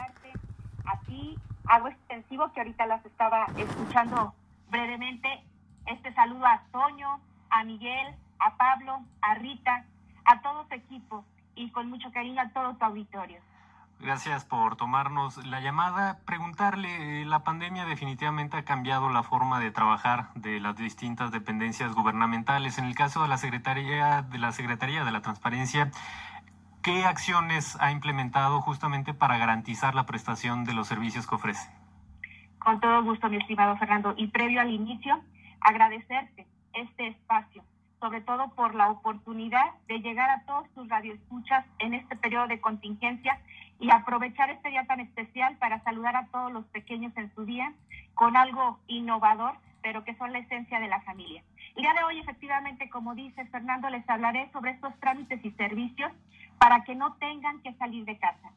saludarte a ti. Hago extensivo que ahorita las estaba escuchando brevemente. Este saludo a Toño, a Miguel, a Pablo, a Rita, a todo tu equipo y con mucho cariño a todo tu auditorio. Gracias por tomarnos la llamada. Preguntarle, eh, la pandemia definitivamente ha cambiado la forma de trabajar de las distintas dependencias gubernamentales. En el caso de la Secretaría de la Secretaría de la Transparencia, ¿qué acciones ha implementado justamente para garantizar la prestación de los servicios que ofrece? Con todo gusto, mi estimado Fernando. Y previo al inicio, agradecerte este espacio, sobre todo por la oportunidad de llegar a todos tus radioescuchas en este periodo de contingencia y aprovechar este día tan especial para saludar a todos los pequeños en su día con algo innovador, pero que son la esencia de la familia. El día de hoy, efectivamente, como dice Fernando, les hablaré sobre estos trámites y servicios para que no tengan que salir de casa.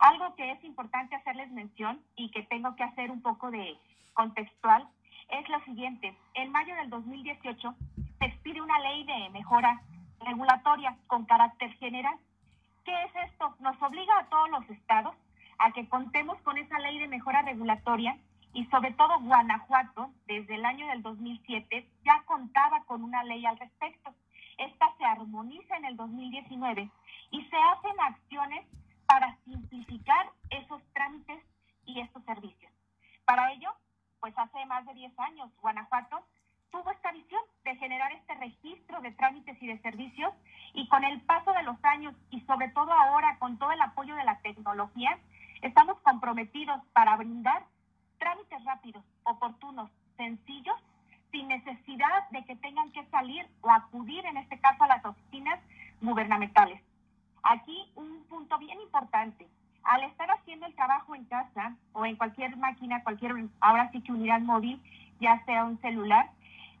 Algo que es importante hacerles mención y que tengo que hacer un poco de contextual es lo siguiente. En mayo del 2018 se expide una ley de mejora regulatoria con carácter general ¿Qué es esto? Nos obliga a todos los estados a que contemos con esa ley de mejora regulatoria y sobre todo Guanajuato, desde el año del 2007, ya contaba con una ley al respecto. Esta se armoniza en el 2019 y se hacen acciones para simplificar esos trámites y estos servicios. Para ello, pues hace más de 10 años, Guanajuato tuvo esta visión de generar este registro de trámites y de servicios y con el paso de los años y sobre todo ahora con todo el apoyo de la tecnología, estamos comprometidos para brindar trámites rápidos, oportunos, sencillos, sin necesidad de que tengan que salir o acudir, en este caso, a las oficinas gubernamentales. Aquí un punto bien importante. Al estar haciendo el trabajo en casa o en cualquier máquina, cualquier, ahora sí que unidad móvil, ya sea un celular,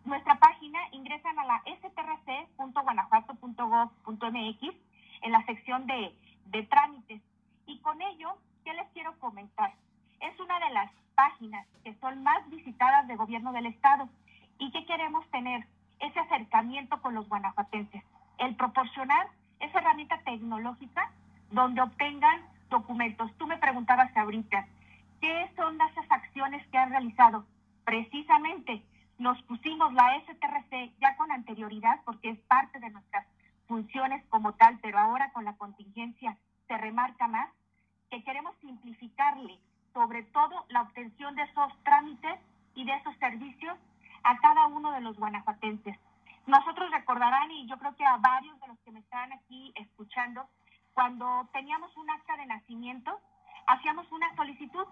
nuestra página ingresan a la strc.guanajuato.gov.mx en la sección de, de trámites. Y con ello, ¿qué les quiero comentar? Es una de las páginas que son más visitadas de gobierno del Estado. ¿Y qué queremos tener? Ese acercamiento con los guanajuatenses. El proporcionar esa herramienta tecnológica donde obtengan documentos. Tú me preguntabas ahorita, ¿qué son esas acciones que han realizado? Precisamente nos pusimos la STRC ya con anterioridad porque es parte de nuestras funciones como tal, pero ahora con la contingencia se remarca más que queremos simplificarle sobre todo la obtención de esos trámites y de esos servicios a cada uno de los guanajuatenses. Nosotros recordarán, y yo creo que a varios de los que me están aquí escuchando, cuando teníamos un acta de nacimiento, hacíamos una solicitud,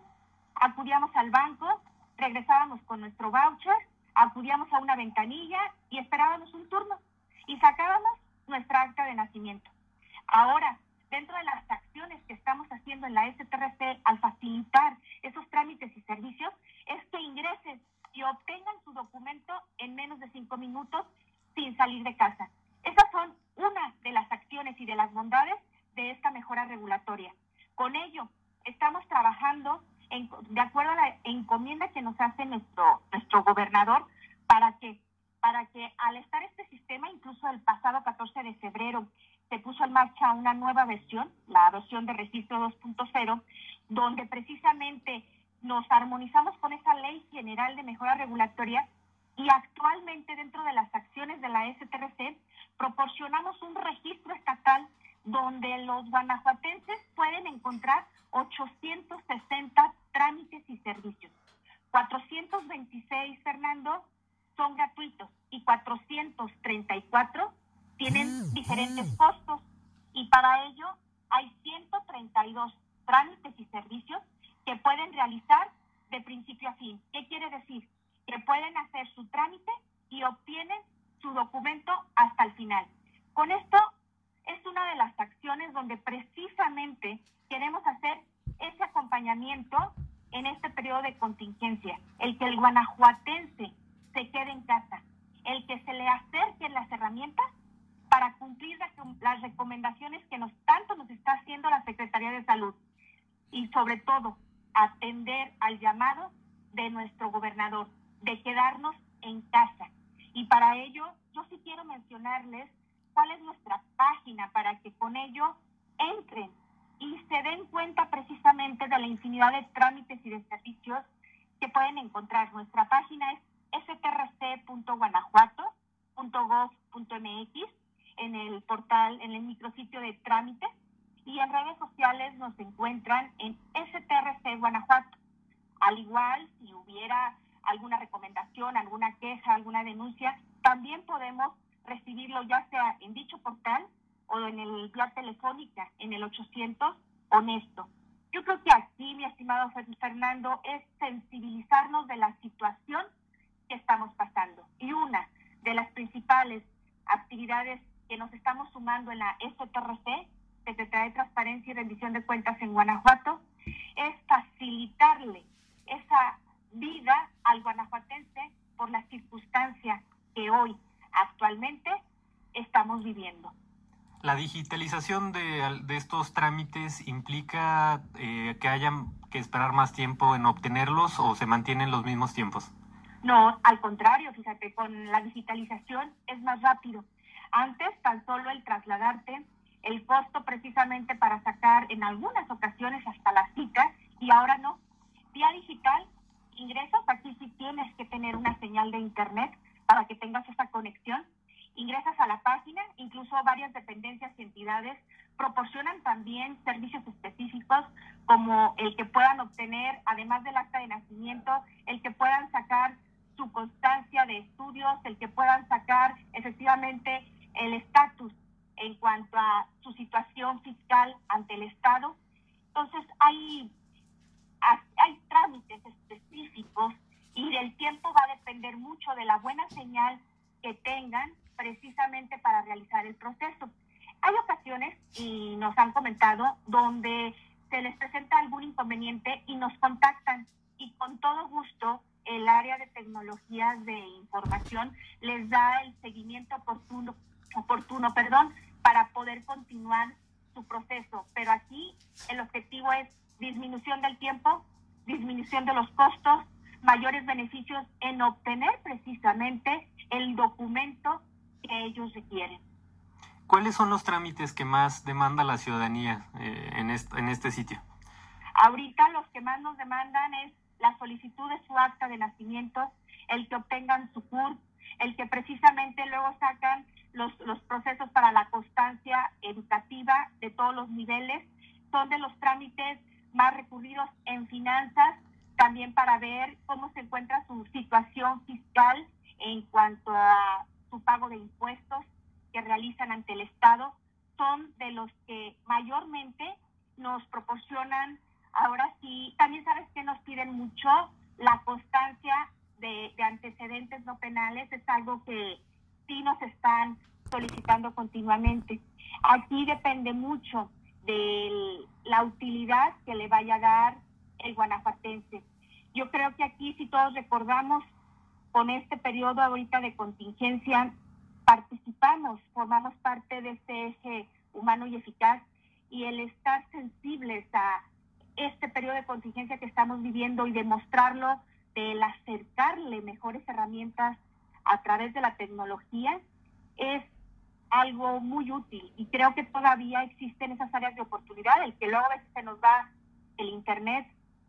acudíamos al banco, regresábamos con nuestro voucher acudíamos a una ventanilla y esperábamos un turno y sacábamos nuestra acta de nacimiento. Ahora, dentro de las acciones que estamos haciendo en la STRC al facilitar esos trámites y servicios, es que ingresen y obtengan su documento en menos de cinco minutos sin salir de casa. Esas son una de las acciones y de las bondades de esta mejora regulatoria. Con ello, estamos trabajando de acuerdo a la encomienda que nos hace nuestro, nuestro gobernador, para que, para que al estar este sistema, incluso el pasado 14 de febrero, se puso en marcha una nueva versión, la versión de registro 2.0, donde precisamente nos armonizamos con esa ley general de mejora regulatoria y actualmente dentro de las acciones de la STRC proporcionamos un registro estatal donde los guanajuatenses pueden encontrar 860 trámites y servicios. 426, Fernando, son gratuitos y 434 tienen mm, diferentes mm. costos y para ello hay 132 trámites y servicios que pueden realizar de principio a fin. ¿Qué quiere decir? Que pueden hacer su trámite y obtienen su documento hasta el final. Con esto es una de las acciones donde precisamente queremos hacer ese acompañamiento en este periodo de contingencia, el que el guanajuatense se quede en casa, el que se le acerquen las herramientas para cumplir las recomendaciones que nos tanto nos está haciendo la Secretaría de Salud y sobre todo atender al llamado de nuestro gobernador de quedarnos en casa. Y para ello, yo sí quiero mencionarles cuál es nuestra página para que con ello entren y se den cuenta precisamente de la infinidad de trámites y de servicios que pueden encontrar. Nuestra página es strc.guanajuato.gov.mx en el portal, en el micrositio de trámites y en redes sociales nos encuentran en STRC Guanajuato. Al igual, si hubiera alguna recomendación, alguna queja, alguna denuncia, también podemos recibirlo ya sea en dicho portal o en el vía telefónica en el 800 honesto. Yo creo que aquí, mi estimado Fernando, es sensibilizarnos de la situación que estamos pasando. Y una de las principales actividades que nos estamos sumando en la STRC, Secretaría de Transparencia y Rendición de Cuentas en Guanajuato, es facilitarle esa vida al guanajuatense por la circunstancia que hoy actualmente estamos viviendo. ¿La digitalización de, de estos trámites implica eh, que hayan que esperar más tiempo en obtenerlos o se mantienen los mismos tiempos? No, al contrario, fíjate, con la digitalización es más rápido. Antes, tan solo el trasladarte, el costo precisamente para sacar en algunas ocasiones hasta la cita, y ahora no. Vía digital, ingresas, aquí sí tienes que tener una señal de internet para que tengas esa conexión ingresas a la página, incluso varias dependencias y entidades proporcionan también servicios específicos como el que puedan obtener, además del acta de nacimiento, el que puedan sacar su constancia de estudios, el que puedan sacar efectivamente el estatus en cuanto a su situación fiscal ante el Estado. Entonces hay, hay trámites específicos y del tiempo va a depender mucho de la buena señal que tengan precisamente para realizar el proceso. Hay ocasiones, y nos han comentado, donde se les presenta algún inconveniente y nos contactan y con todo gusto el área de tecnologías de información les da el seguimiento oportuno, oportuno perdón, para poder continuar su proceso. Pero aquí el objetivo es disminución del tiempo, disminución de los costos, mayores beneficios en obtener precisamente el documento que ellos requieren. ¿Cuáles son los trámites que más demanda la ciudadanía eh, en, este, en este sitio? Ahorita los que más nos demandan es la solicitud de su acta de nacimiento, el que obtengan su CURP, el que precisamente luego sacan los, los procesos para la constancia educativa de todos los niveles, son de los trámites más recurridos en finanzas, también para ver cómo se encuentra su situación fiscal en cuanto a pago de impuestos que realizan ante el Estado. Son de los que mayormente nos proporcionan, ahora sí, también sabes que nos piden mucho la constancia de, de antecedentes no penales, es algo que sí nos están solicitando continuamente. Aquí depende mucho de la utilidad que le vaya a dar el guanajuatense. Yo creo que aquí, si todos recordamos, con este periodo ahorita de contingencia participamos, formamos parte de este eje humano y eficaz y el estar sensibles a este periodo de contingencia que estamos viviendo y demostrarlo, el acercarle mejores herramientas a través de la tecnología, es algo muy útil y creo que todavía existen esas áreas de oportunidad, el que luego a veces se nos va el internet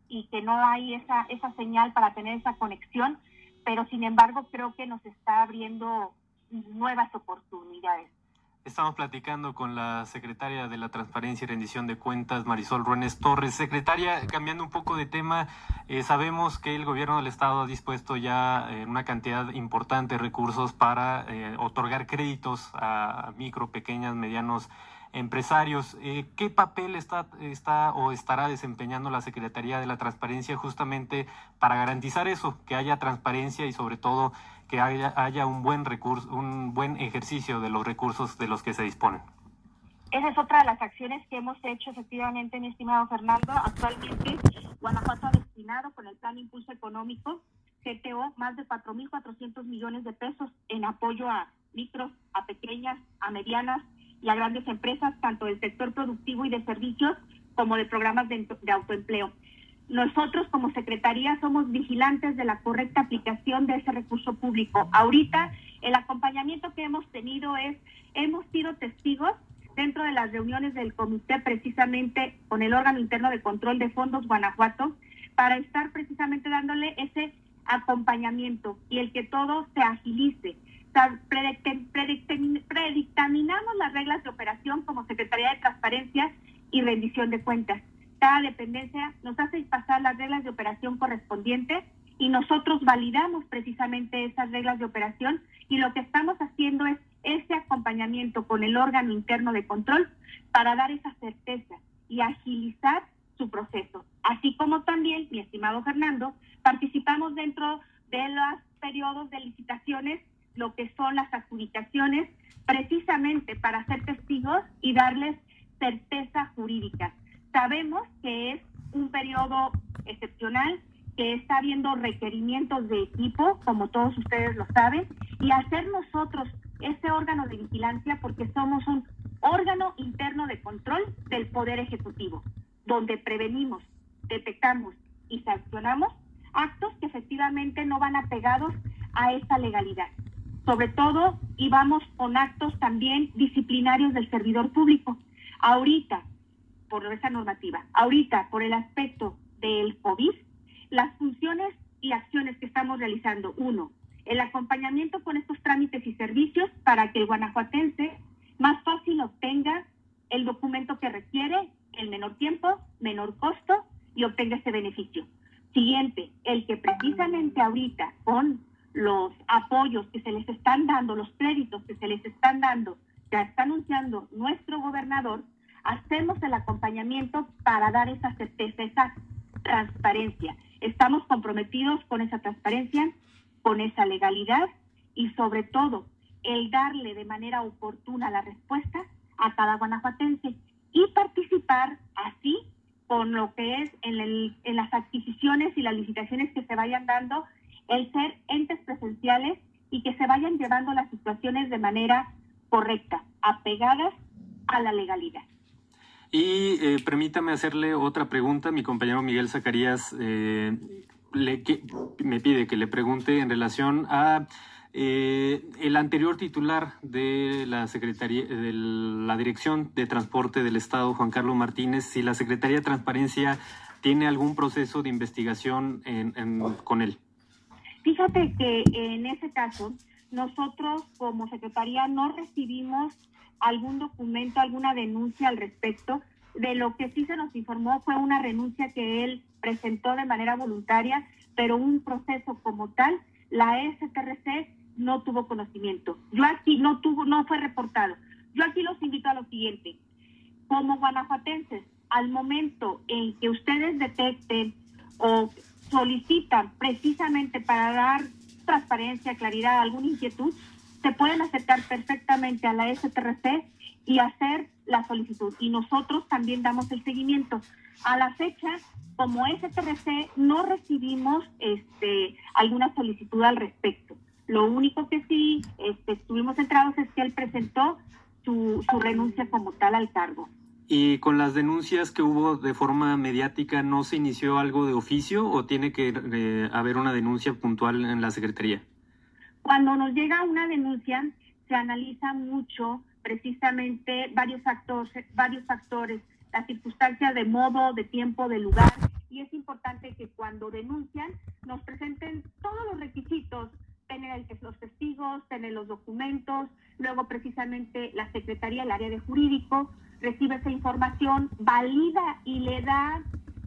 y que no hay esa, esa señal para tener esa conexión, pero sin embargo creo que nos está abriendo nuevas oportunidades. Estamos platicando con la secretaria de la Transparencia y Rendición de Cuentas, Marisol Ruénes Torres. Secretaria, cambiando un poco de tema, eh, sabemos que el gobierno del Estado ha dispuesto ya eh, una cantidad importante de recursos para eh, otorgar créditos a micro, pequeñas, medianos empresarios. Eh, ¿Qué papel está, está o estará desempeñando la Secretaría de la Transparencia justamente para garantizar eso, que haya transparencia y sobre todo que haya, haya un buen recurso, un buen ejercicio de los recursos de los que se disponen? Esa es otra de las acciones que hemos hecho efectivamente, mi estimado Fernando. Actualmente, Guanajuato ha destinado con el Plan Impulso Económico, GTO, más de 4.400 millones de pesos en apoyo a micros, a pequeñas, a medianas y a grandes empresas, tanto del sector productivo y de servicios como de programas de, autoempleo. Nosotros como Secretaría somos vigilantes de la correcta aplicación de ese recurso público. Ahorita el acompañamiento que hemos tenido es, hemos sido testigos dentro de las reuniones del comité precisamente con el órgano interno de control de fondos Guanajuato para estar precisamente dándole ese acompañamiento y el que todo se agilice. Predictaminamos las reglas de operación como Secretaría de Transparencia y Rendición de Cuentas. Cada dependencia nos hace pasar las reglas de operación correspondientes y nosotros validamos precisamente esas reglas de operación y lo que estamos haciendo es ese acompañamiento con el órgano interno de control para dar esa certeza y agilizar su proceso. Así como también, mi estimado Fernando, participamos dentro de los periodos de licitaciones, lo que son las adjudicaciones, precisamente para ser testigos y darles certeza jurídica. Sabemos que es un periodo excepcional, que está habiendo requerimientos de equipo, como todos ustedes lo saben, y hacer nosotros este órgano de vigilancia porque somos un órgano interno de control del Poder Ejecutivo, donde prevenimos, detectamos y sancionamos actos que efectivamente no van apegados a esa legalidad. Sobre todo, y vamos con actos también disciplinarios del servidor público. Ahorita, por esa normativa, ahorita, por el aspecto del COVID, las funciones y acciones que estamos realizando, uno, el acompañamiento con estos trámites y servicios para que el guanajuatense más fácil obtenga el documento que requiere en menor tiempo, menor costo y obtenga ese beneficio. Siguiente, el que precisamente ahorita con los apoyos que se les están dando, los créditos que se les están dando, ya está anunciando nuestro gobernador, hacemos el acompañamiento para dar esa certeza, esa transparencia. Estamos comprometidos con esa transparencia con esa legalidad y sobre todo el darle de manera oportuna la respuesta a cada guanajuatense y participar así con lo que es en, en las adquisiciones y las licitaciones que se vayan dando, el ser entes presenciales y que se vayan llevando las situaciones de manera correcta, apegadas a la legalidad. Y eh, permítame hacerle otra pregunta. Mi compañero Miguel Zacarías eh, le, me pide que le pregunte en relación a eh, el anterior titular de la Secretaría de la Dirección de Transporte del Estado, Juan Carlos Martínez, si la Secretaría de Transparencia tiene algún proceso de investigación con él. Fíjate que en ese caso, nosotros como Secretaría no recibimos algún documento, alguna denuncia al respecto. De lo que sí se nos informó fue una renuncia que él presentó de manera voluntaria, pero un proceso como tal, la STRC no tuvo conocimiento. Yo aquí no tuvo, no fue reportado. Yo aquí los invito a lo siguiente. Como guanajuatenses, al momento en que ustedes detecten o solicitan precisamente para dar transparencia, claridad, alguna inquietud, se pueden acercar perfectamente a la STRC y hacer la solicitud. Y nosotros también damos el seguimiento. A la fecha, como STRC, no recibimos este, alguna solicitud al respecto. Lo único que sí este, estuvimos centrados es que él presentó su, su renuncia como tal al cargo. ¿Y con las denuncias que hubo de forma mediática no se inició algo de oficio o tiene que eh, haber una denuncia puntual en la Secretaría? Cuando nos llega una denuncia, se analiza mucho precisamente varios factores, varios factores, las circunstancias de modo, de tiempo, de lugar, y es importante que cuando denuncian nos presenten todos los requisitos, tener los testigos, tener los documentos, luego precisamente la Secretaría, el área de jurídico, recibe esa información, valida y le da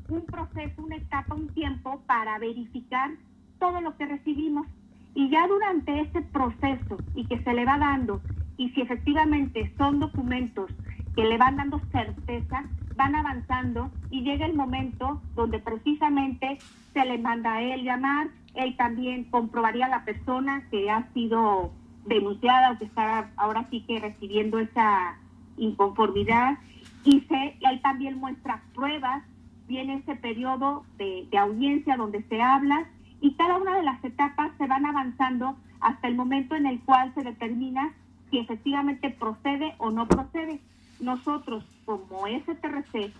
un proceso, una etapa, un tiempo para verificar todo lo que recibimos. Y ya durante ese proceso y que se le va dando, y si efectivamente son documentos que le van dando certeza, van avanzando y llega el momento donde precisamente se le manda a él llamar, él también comprobaría a la persona que ha sido denunciada o que está ahora sí que recibiendo esa inconformidad y se, él también muestra pruebas, viene ese periodo de, de audiencia donde se habla y cada una de las etapas se van avanzando hasta el momento en el cual se determina si efectivamente procede o no procede. Nosotros, como STRC,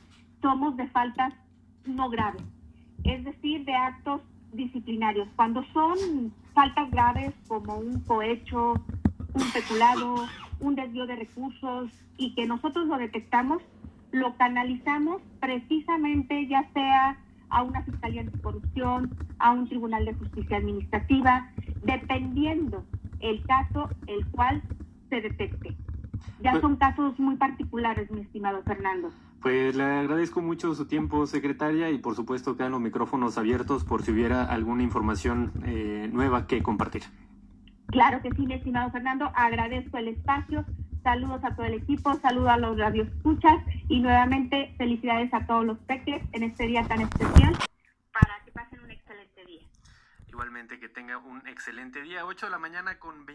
somos de faltas no graves, es decir, de actos disciplinarios. Cuando son faltas graves como un cohecho, un peculado, un desvío de recursos y que nosotros lo detectamos, lo canalizamos precisamente ya sea a una fiscalía anticorrupción, a un tribunal de justicia administrativa, dependiendo el caso el cual se detecte. Ya pues son casos muy particulares, mi estimado Fernando. Pues le agradezco mucho su tiempo, secretaria, y por supuesto quedan los micrófonos abiertos por si hubiera alguna información eh, nueva que compartir. Claro que sí, mi estimado Fernando, agradezco el espacio, saludos a todo el equipo, saludos a los radioescuchas y nuevamente felicidades a todos los peques en este día tan especial para que pasen un excelente día. Igualmente que tenga un excelente día, 8 de la mañana con 20.